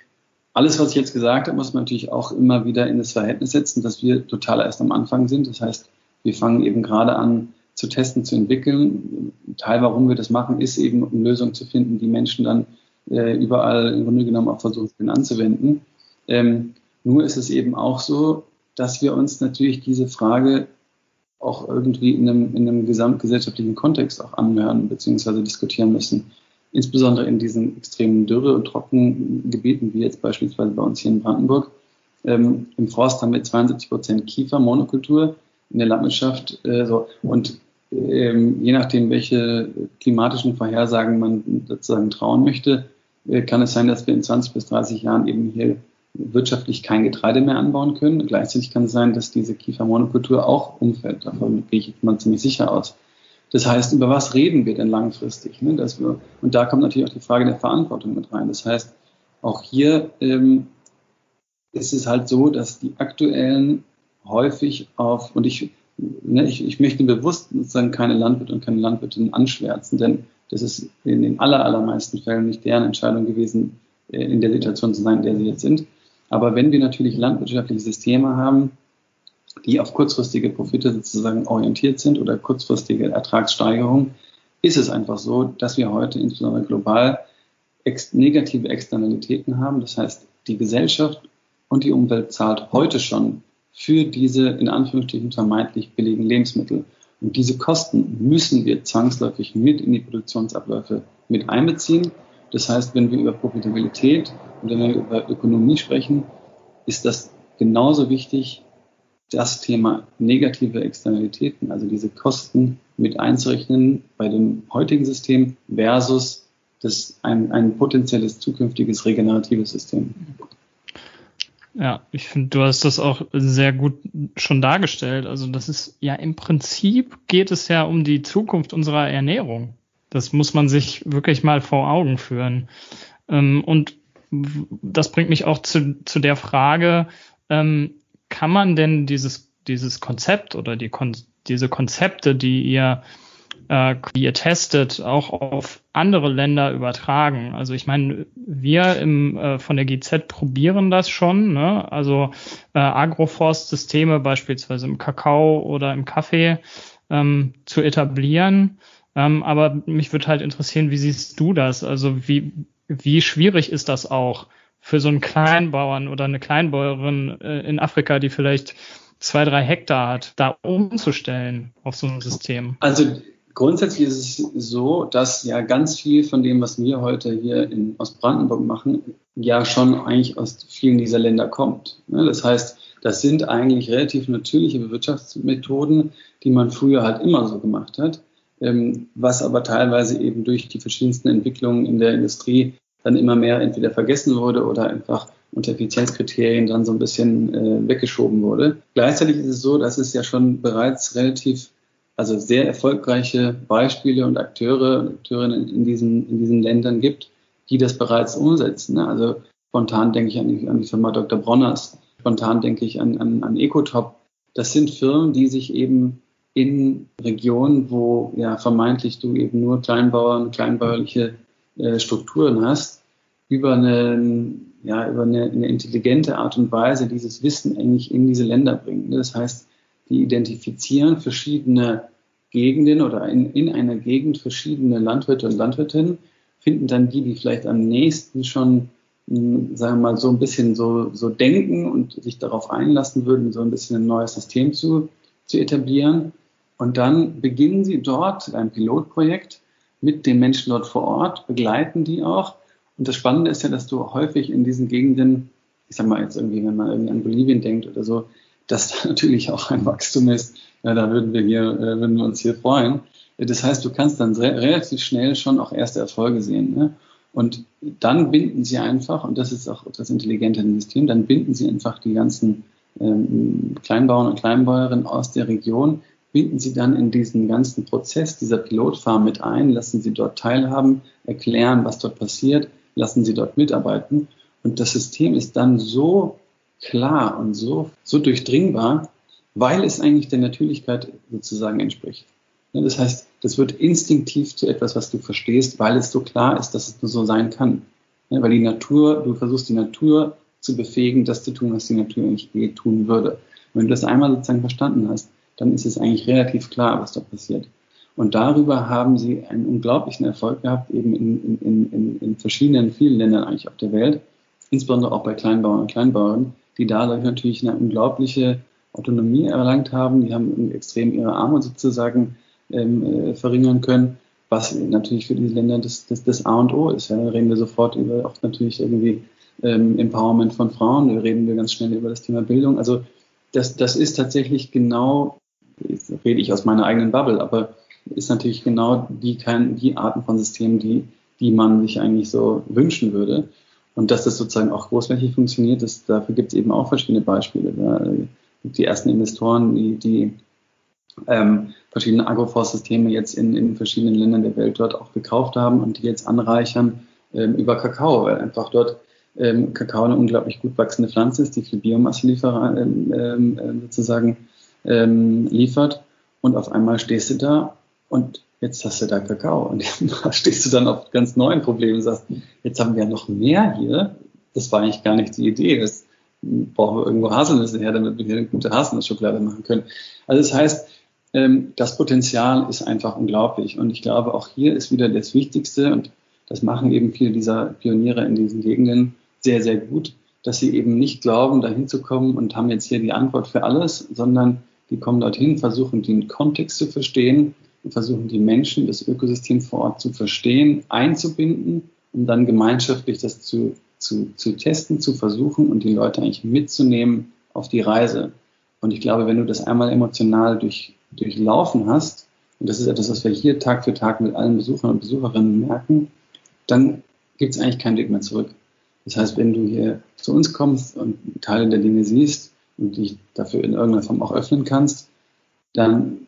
Speaker 2: alles, was ich jetzt gesagt habe, muss man natürlich auch immer wieder in das Verhältnis setzen, dass wir total erst am Anfang sind. Das heißt, wir fangen eben gerade an zu testen, zu entwickeln. Ein Teil, warum wir das machen, ist eben, um Lösungen zu finden, die Menschen dann äh, überall im Grunde genommen auch versuchen anzuwenden. Ähm, nur ist es eben auch so, dass wir uns natürlich diese Frage auch irgendwie in einem, in einem gesamtgesellschaftlichen Kontext auch anhören bzw. diskutieren müssen. Insbesondere in diesen extremen Dürre- und Trockengebieten, wie jetzt beispielsweise bei uns hier in Brandenburg. Ähm, Im Forst haben wir 72 Prozent Kiefer-Monokultur, in der Landwirtschaft. Äh, so. Und ähm, je nachdem, welche klimatischen Vorhersagen man sozusagen trauen möchte, äh, kann es sein, dass wir in 20 bis 30 Jahren eben hier wirtschaftlich kein Getreide mehr anbauen können. Gleichzeitig kann es sein, dass diese Kiefermonokultur auch umfällt. Davon gehe ich mal ziemlich sicher aus. Das heißt, über was reden wir denn langfristig? Ne? Dass wir, und da kommt natürlich auch die Frage der Verantwortung mit rein. Das heißt, auch hier ähm, ist es halt so, dass die aktuellen häufig auf, und ich, ne, ich, ich möchte bewusst sozusagen keine Landwirte und keine Landwirtinnen anschwärzen, denn das ist in den aller, allermeisten Fällen nicht deren Entscheidung gewesen, äh, in der Situation zu sein, in der sie jetzt sind. Aber wenn wir natürlich landwirtschaftliche Systeme haben, die auf kurzfristige Profite sozusagen orientiert sind oder kurzfristige Ertragssteigerung, ist es einfach so, dass wir heute insbesondere global ex negative Externalitäten haben. Das heißt, die Gesellschaft und die Umwelt zahlt heute schon für diese in Anführungsstrichen vermeintlich billigen Lebensmittel. Und diese Kosten müssen wir zwangsläufig mit in die Produktionsabläufe mit einbeziehen. Das heißt, wenn wir über Profitabilität und wenn wir über Ökonomie sprechen, ist das genauso wichtig, das Thema negative Externalitäten, also diese Kosten mit einzurechnen bei dem heutigen System versus das ein, ein potenzielles zukünftiges regeneratives System.
Speaker 3: Ja, ich finde, du hast das auch sehr gut schon dargestellt. Also das ist ja im Prinzip geht es ja um die Zukunft unserer Ernährung. Das muss man sich wirklich mal vor Augen führen. Ähm, und das bringt mich auch zu, zu der Frage, ähm, kann man denn dieses, dieses Konzept oder die, diese Konzepte, die ihr äh, die ihr testet, auch auf andere Länder übertragen. Also ich meine, wir im, äh, von der GZ probieren das schon, ne? also äh, Agroforstsysteme beispielsweise im Kakao oder im Kaffee ähm, zu etablieren. Ähm, aber mich würde halt interessieren, wie siehst du das? Also wie, wie schwierig ist das auch für so einen Kleinbauern oder eine Kleinbäuerin äh, in Afrika, die vielleicht zwei, drei Hektar hat, da umzustellen auf so ein System?
Speaker 2: Also Grundsätzlich ist es so, dass ja ganz viel von dem, was wir heute hier in Ostbrandenburg machen, ja schon eigentlich aus vielen dieser Länder kommt. Ne? Das heißt, das sind eigentlich relativ natürliche Bewirtschaftsmethoden, die man früher halt immer so gemacht hat, ähm, was aber teilweise eben durch die verschiedensten Entwicklungen in der Industrie dann immer mehr entweder vergessen wurde oder einfach unter Effizienzkriterien dann so ein bisschen äh, weggeschoben wurde. Gleichzeitig ist es so, dass es ja schon bereits relativ also sehr erfolgreiche Beispiele und Akteure und Akteurinnen in diesen, in diesen Ländern gibt, die das bereits umsetzen. Ne? Also spontan denke ich an die, an die Firma Dr. Bronners, spontan denke ich an, an, an Ecotop. Das sind Firmen, die sich eben in Regionen, wo ja vermeintlich du eben nur Kleinbauern, kleinbäuerliche äh, Strukturen hast, über eine, ja, über eine, eine intelligente Art und Weise dieses Wissen eigentlich in diese Länder bringen. Das heißt, die identifizieren verschiedene Gegenden oder in, in einer Gegend verschiedene Landwirte und Landwirtinnen, finden dann die, die vielleicht am nächsten schon, hm, sagen wir mal, so ein bisschen so, so denken und sich darauf einlassen würden, so ein bisschen ein neues System zu, zu etablieren. Und dann beginnen sie dort ein Pilotprojekt mit den Menschen dort vor Ort, begleiten die auch. Und das Spannende ist ja, dass du häufig in diesen Gegenden, ich sag mal jetzt irgendwie, wenn man irgendwie an Bolivien denkt oder so, dass da natürlich auch ein Wachstum ist. Ja, da würden wir hier, äh, würden wir uns hier freuen. Das heißt, du kannst dann re relativ schnell schon auch erste Erfolge sehen. Ne? Und dann binden sie einfach, und das ist auch das intelligente System, dann binden sie einfach die ganzen ähm, Kleinbauern und Kleinbäuerinnen aus der Region, binden sie dann in diesen ganzen Prozess dieser Pilotfarm mit ein, lassen sie dort teilhaben, erklären, was dort passiert, lassen sie dort mitarbeiten. Und das System ist dann so klar und so, so durchdringbar, weil es eigentlich der Natürlichkeit sozusagen entspricht. Das heißt, das wird instinktiv zu etwas, was du verstehst, weil es so klar ist, dass es nur so sein kann. Weil die Natur, du versuchst die Natur zu befähigen, das zu tun, was die Natur eigentlich tun würde. Und wenn du das einmal sozusagen verstanden hast, dann ist es eigentlich relativ klar, was da passiert. Und darüber haben sie einen unglaublichen Erfolg gehabt, eben in, in, in, in verschiedenen, vielen Ländern eigentlich auf der Welt, insbesondere auch bei Kleinbauern und Kleinbauern, die dadurch natürlich eine unglaubliche Autonomie erlangt haben. Die haben extrem ihre Armut sozusagen ähm, äh, verringern können, was natürlich für diese Länder das, das, das A und O ist. Ja, da reden wir sofort über auch natürlich irgendwie ähm, Empowerment von Frauen, da reden wir ganz schnell über das Thema Bildung. Also das, das ist tatsächlich genau, rede ich aus meiner eigenen Bubble, aber ist natürlich genau die, die Arten von Systemen, die, die man sich eigentlich so wünschen würde. Und dass das sozusagen auch großflächig funktioniert, das, dafür gibt es eben auch verschiedene Beispiele. Da die ersten Investoren, die, die ähm, verschiedene Agroforstsysteme jetzt in, in verschiedenen Ländern der Welt dort auch gekauft haben und die jetzt anreichern ähm, über Kakao, weil einfach dort ähm, Kakao eine unglaublich gut wachsende Pflanze ist, die viel Biomasse liefer, ähm, ähm, sozusagen ähm, liefert. Und auf einmal stehst du da und jetzt hast du da Kakao. Und da stehst du dann auf ganz neuen Problemen und sagst, jetzt haben wir noch mehr hier. Das war eigentlich gar nicht die Idee. Das brauchen wir irgendwo Haselnüsse her, damit wir hier eine gute Haselnussschokolade machen können. Also das heißt, ähm, das Potenzial ist einfach unglaublich. Und ich glaube, auch hier ist wieder das Wichtigste, und das machen eben viele dieser Pioniere in diesen Gegenden sehr, sehr gut, dass sie eben nicht glauben, dahin zu kommen und haben jetzt hier die Antwort für alles, sondern die kommen dorthin, versuchen den Kontext zu verstehen, und versuchen die Menschen, das Ökosystem vor Ort zu verstehen, einzubinden, um dann gemeinschaftlich das zu, zu, zu testen, zu versuchen und die Leute eigentlich mitzunehmen auf die Reise. Und ich glaube, wenn du das einmal emotional durch, durchlaufen hast, und das ist etwas, was wir hier Tag für Tag mit allen Besuchern und Besucherinnen merken, dann gibt es eigentlich keinen Weg mehr zurück. Das heißt, wenn du hier zu uns kommst und Teile der Dinge siehst und dich dafür in irgendeiner Form auch öffnen kannst, dann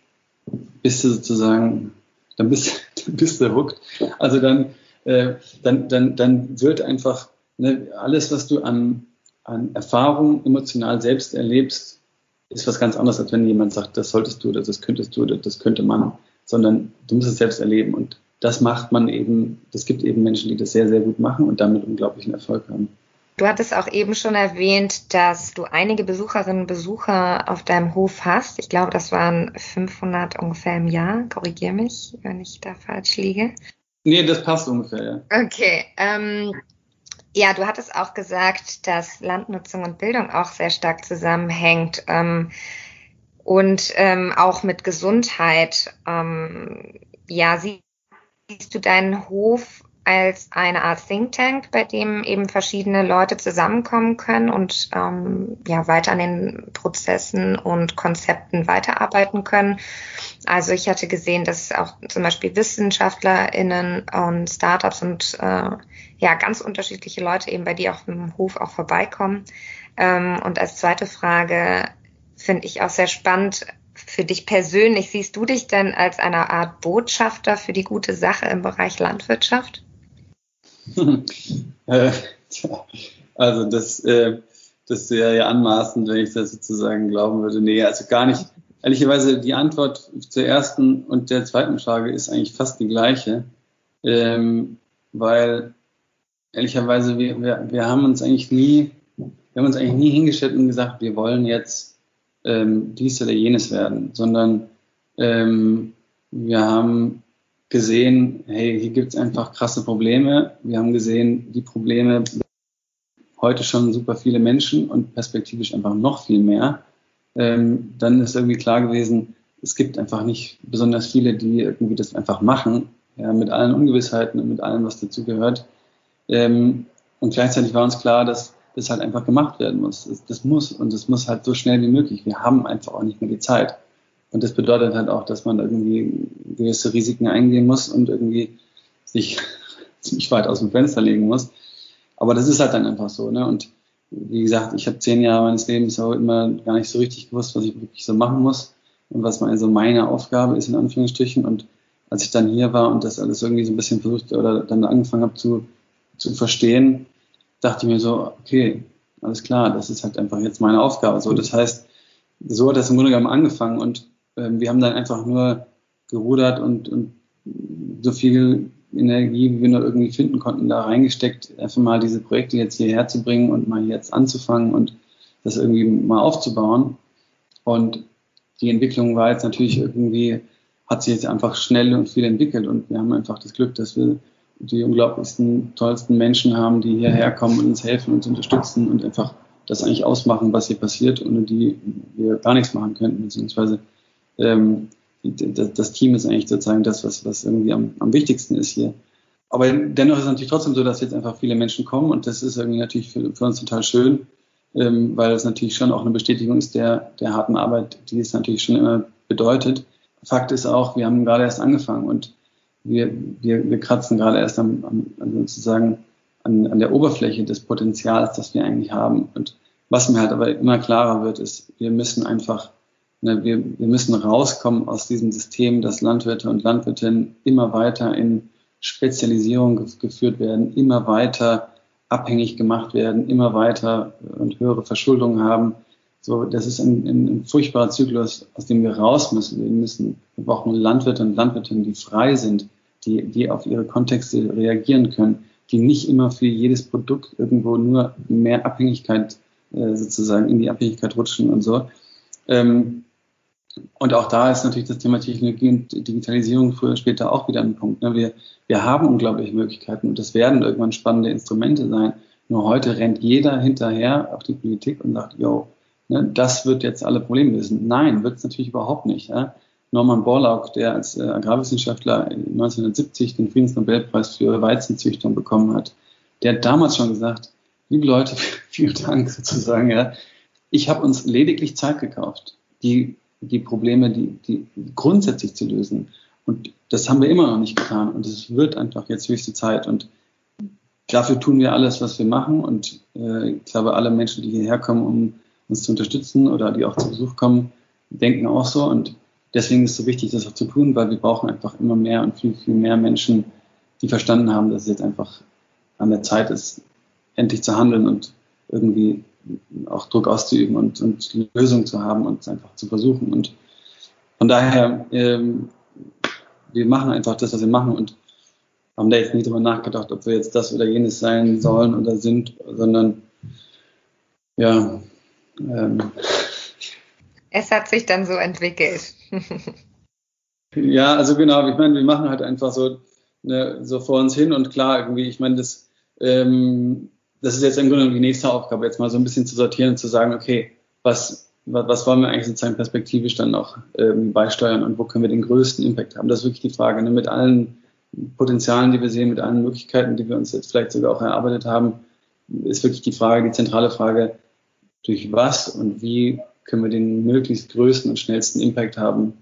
Speaker 2: bist du sozusagen, dann bist, dann bist du hooked. Also dann, äh, dann, dann, dann wird einfach ne, alles, was du an, an Erfahrung emotional selbst erlebst, ist was ganz anderes, als wenn jemand sagt, das solltest du oder das könntest du oder das könnte man, sondern du musst es selbst erleben. Und das macht man eben, das gibt eben Menschen, die das sehr, sehr gut machen und damit unglaublichen Erfolg haben.
Speaker 1: Du hattest auch eben schon erwähnt, dass du einige Besucherinnen und Besucher auf deinem Hof hast. Ich glaube, das waren 500 ungefähr im Jahr. Korrigier mich, wenn ich da falsch liege.
Speaker 2: Nee, das passt ungefähr, ja.
Speaker 1: Okay. Ähm, ja, du hattest auch gesagt, dass Landnutzung und Bildung auch sehr stark zusammenhängt ähm, und ähm, auch mit Gesundheit. Ähm, ja, siehst du deinen Hof als eine Art Think Tank, bei dem eben verschiedene Leute zusammenkommen können und ähm, ja weiter an den Prozessen und Konzepten weiterarbeiten können. Also ich hatte gesehen, dass auch zum Beispiel WissenschaftlerInnen und Startups und äh, ja ganz unterschiedliche Leute eben bei dir auf dem Hof auch vorbeikommen. Ähm, und als zweite Frage finde ich auch sehr spannend, für dich persönlich, siehst du dich denn als eine Art Botschafter für die gute Sache im Bereich Landwirtschaft?
Speaker 2: äh, also das, äh, das wäre ja anmaßend, wenn ich das sozusagen glauben würde. Nee, also gar nicht. Ehrlicherweise die Antwort zur ersten und der zweiten Frage ist eigentlich fast die gleiche, ähm, weil ehrlicherweise wir, wir, wir haben uns eigentlich nie, wir haben uns eigentlich nie hingestellt und gesagt, wir wollen jetzt ähm, dies oder jenes werden, sondern ähm, wir haben gesehen, hey, hier gibt es einfach krasse Probleme. Wir haben gesehen, die Probleme heute schon super viele Menschen und perspektivisch einfach noch viel mehr. Ähm, dann ist irgendwie klar gewesen, es gibt einfach nicht besonders viele, die irgendwie das einfach machen, ja, mit allen Ungewissheiten und mit allem, was dazugehört. Ähm, und gleichzeitig war uns klar, dass das halt einfach gemacht werden muss. Das, das muss und es muss halt so schnell wie möglich. Wir haben einfach auch nicht mehr die Zeit. Und das bedeutet halt auch, dass man irgendwie gewisse Risiken eingehen muss und irgendwie sich ziemlich weit aus dem Fenster legen muss. Aber das ist halt dann einfach so. Ne? Und wie gesagt, ich habe zehn Jahre meines Lebens auch immer gar nicht so richtig gewusst, was ich wirklich so machen muss und was mal so meine Aufgabe ist, in Anführungsstrichen. Und als ich dann hier war und das alles irgendwie so ein bisschen versucht oder dann angefangen habe zu, zu verstehen, dachte ich mir so, okay, alles klar, das ist halt einfach jetzt meine Aufgabe. So, das heißt, so hat das im Grunde genommen angefangen und wir haben dann einfach nur gerudert und, und so viel Energie, wie wir nur irgendwie finden konnten, da reingesteckt, einfach mal diese Projekte jetzt hierher zu bringen und mal jetzt anzufangen und das irgendwie mal aufzubauen. Und die Entwicklung war jetzt natürlich irgendwie, hat sich jetzt einfach schnell und viel entwickelt und wir haben einfach das Glück, dass wir die unglaublichsten, tollsten Menschen haben, die hierher kommen und uns helfen, uns unterstützen und einfach das eigentlich ausmachen, was hier passiert, ohne die wir gar nichts machen könnten, beziehungsweise ähm, das Team ist eigentlich sozusagen das, was, was irgendwie am, am wichtigsten ist hier. Aber dennoch ist es natürlich trotzdem so, dass jetzt einfach viele Menschen kommen und das ist irgendwie natürlich für, für uns total schön, ähm, weil es natürlich schon auch eine Bestätigung ist der, der harten Arbeit, die es natürlich schon immer bedeutet. Fakt ist auch, wir haben gerade erst angefangen und wir, wir, wir kratzen gerade erst am, am, sozusagen an, an der Oberfläche des Potenzials, das wir eigentlich haben. Und was mir halt aber immer klarer wird, ist, wir müssen einfach Ne, wir, wir müssen rauskommen aus diesem System, dass Landwirte und Landwirtinnen immer weiter in Spezialisierung geführt werden, immer weiter abhängig gemacht werden, immer weiter und höhere Verschuldung haben. So, das ist ein, ein, ein furchtbarer Zyklus, aus dem wir raus müssen. Wir müssen, wir brauchen Landwirte und Landwirtinnen, die frei sind, die, die auf ihre Kontexte reagieren können, die nicht immer für jedes Produkt irgendwo nur mehr Abhängigkeit äh, sozusagen in die Abhängigkeit rutschen und so. Ähm, und auch da ist natürlich das Thema Technologie und Digitalisierung früher oder später auch wieder ein Punkt. Ne? Wir, wir haben unglaubliche Möglichkeiten und das werden irgendwann spannende Instrumente sein. Nur heute rennt jeder hinterher auf die Politik und sagt, yo, ne, das wird jetzt alle Probleme lösen. Nein, wird es natürlich überhaupt nicht. Ja? Norman Borlaug, der als äh, Agrarwissenschaftler 1970 den Friedensnobelpreis für Weizenzüchtung bekommen hat, der hat damals schon gesagt, liebe Leute, vielen Dank sozusagen, ja, ich habe uns lediglich Zeit gekauft. Die die Probleme, die, die grundsätzlich zu lösen. Und das haben wir immer noch nicht getan. Und es wird einfach jetzt höchste Zeit. Und dafür tun wir alles, was wir machen. Und äh, ich glaube, alle Menschen, die hierher kommen, um uns zu unterstützen oder die auch zu Besuch kommen, denken auch so. Und deswegen ist es so wichtig, das auch zu tun, weil wir brauchen einfach immer mehr und viel, viel mehr Menschen, die verstanden haben, dass es jetzt einfach an der Zeit ist, endlich zu handeln und irgendwie auch Druck auszuüben und, und Lösungen zu haben und es einfach zu versuchen. Und von daher, ähm, wir machen einfach das, was wir machen und haben da jetzt nicht drüber nachgedacht, ob wir jetzt das oder jenes sein sollen oder sind, sondern ja. Ähm,
Speaker 1: es hat sich dann so entwickelt.
Speaker 2: ja, also genau, ich meine, wir machen halt einfach so, ne, so vor uns hin und klar, irgendwie, ich meine, das, ähm, das ist jetzt im Grunde die nächste Aufgabe, jetzt mal so ein bisschen zu sortieren und zu sagen, okay, was, was, was wollen wir eigentlich sozusagen perspektivisch dann noch ähm, beisteuern und wo können wir den größten Impact haben? Das ist wirklich die Frage, ne, mit allen Potenzialen, die wir sehen, mit allen Möglichkeiten, die wir uns jetzt vielleicht sogar auch erarbeitet haben, ist wirklich die Frage, die zentrale Frage, durch was und wie können wir den möglichst größten und schnellsten Impact haben?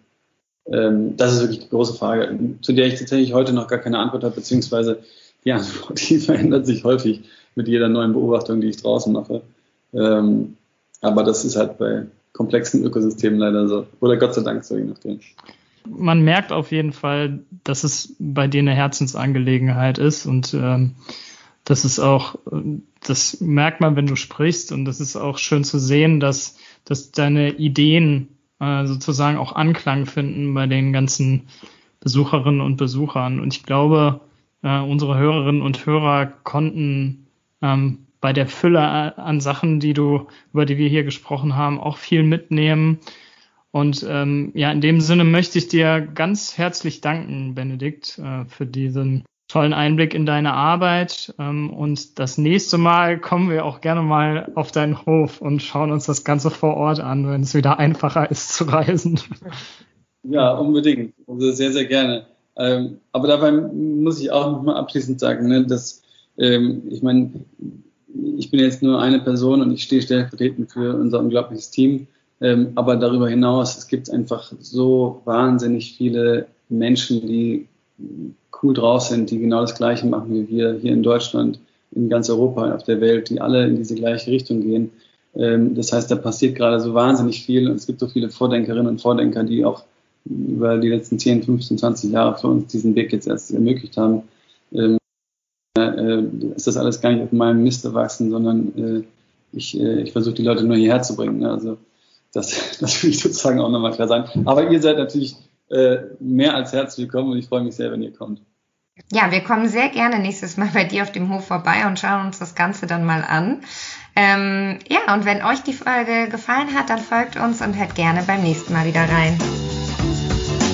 Speaker 2: Ähm, das ist wirklich die große Frage, zu der ich tatsächlich heute noch gar keine Antwort habe, beziehungsweise Antwort, die verändert sich häufig mit jeder neuen Beobachtung, die ich draußen mache. Ähm, aber das ist halt bei komplexen Ökosystemen leider so. Oder Gott sei Dank so, je nachdem
Speaker 3: man merkt auf jeden Fall, dass es bei dir eine Herzensangelegenheit ist und ähm, das ist auch, das merkt man, wenn du sprichst und das ist auch schön zu sehen, dass, dass deine Ideen äh, sozusagen auch Anklang finden bei den ganzen Besucherinnen und Besuchern. Und ich glaube, äh, unsere Hörerinnen und Hörer konnten ähm, bei der Fülle an Sachen, die du, über die wir hier gesprochen haben, auch viel mitnehmen und ähm, ja, in dem Sinne möchte ich dir ganz herzlich danken, Benedikt, äh, für diesen tollen Einblick in deine Arbeit. Ähm, und das nächste Mal kommen wir auch gerne mal auf deinen Hof und schauen uns das Ganze vor Ort an, wenn es wieder einfacher ist zu reisen.
Speaker 2: Ja, unbedingt. Also sehr, sehr gerne. Ähm, aber dabei muss ich auch nochmal abschließend sagen, ne, dass ähm, ich meine, ich bin jetzt nur eine Person und ich stehe stellvertretend für unser unglaubliches Team. Ähm, aber darüber hinaus, es gibt einfach so wahnsinnig viele Menschen, die cool drauf sind, die genau das Gleiche machen wie wir hier in Deutschland, in ganz Europa, auf der Welt, die alle in diese gleiche Richtung gehen. Ähm, das heißt, da passiert gerade so wahnsinnig viel und es gibt so viele Vordenkerinnen und Vordenker, die auch über die letzten 10, 15, 20 Jahre für uns diesen Weg jetzt erst ermöglicht haben. Ähm, äh, ist das alles gar nicht auf meinem Mist erwachsen, sondern äh, ich, äh, ich versuche die Leute nur hierher zu bringen. Ne? Also das, das will ich sozusagen auch nochmal klar sagen. Aber ihr seid natürlich äh, mehr als herzlich willkommen und ich freue mich sehr, wenn ihr kommt.
Speaker 1: Ja, wir kommen sehr gerne nächstes Mal bei dir auf dem Hof vorbei und schauen uns das Ganze dann mal an. Ähm, ja, und wenn euch die Folge gefallen hat, dann folgt uns und hört gerne beim nächsten Mal wieder rein.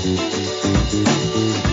Speaker 1: Música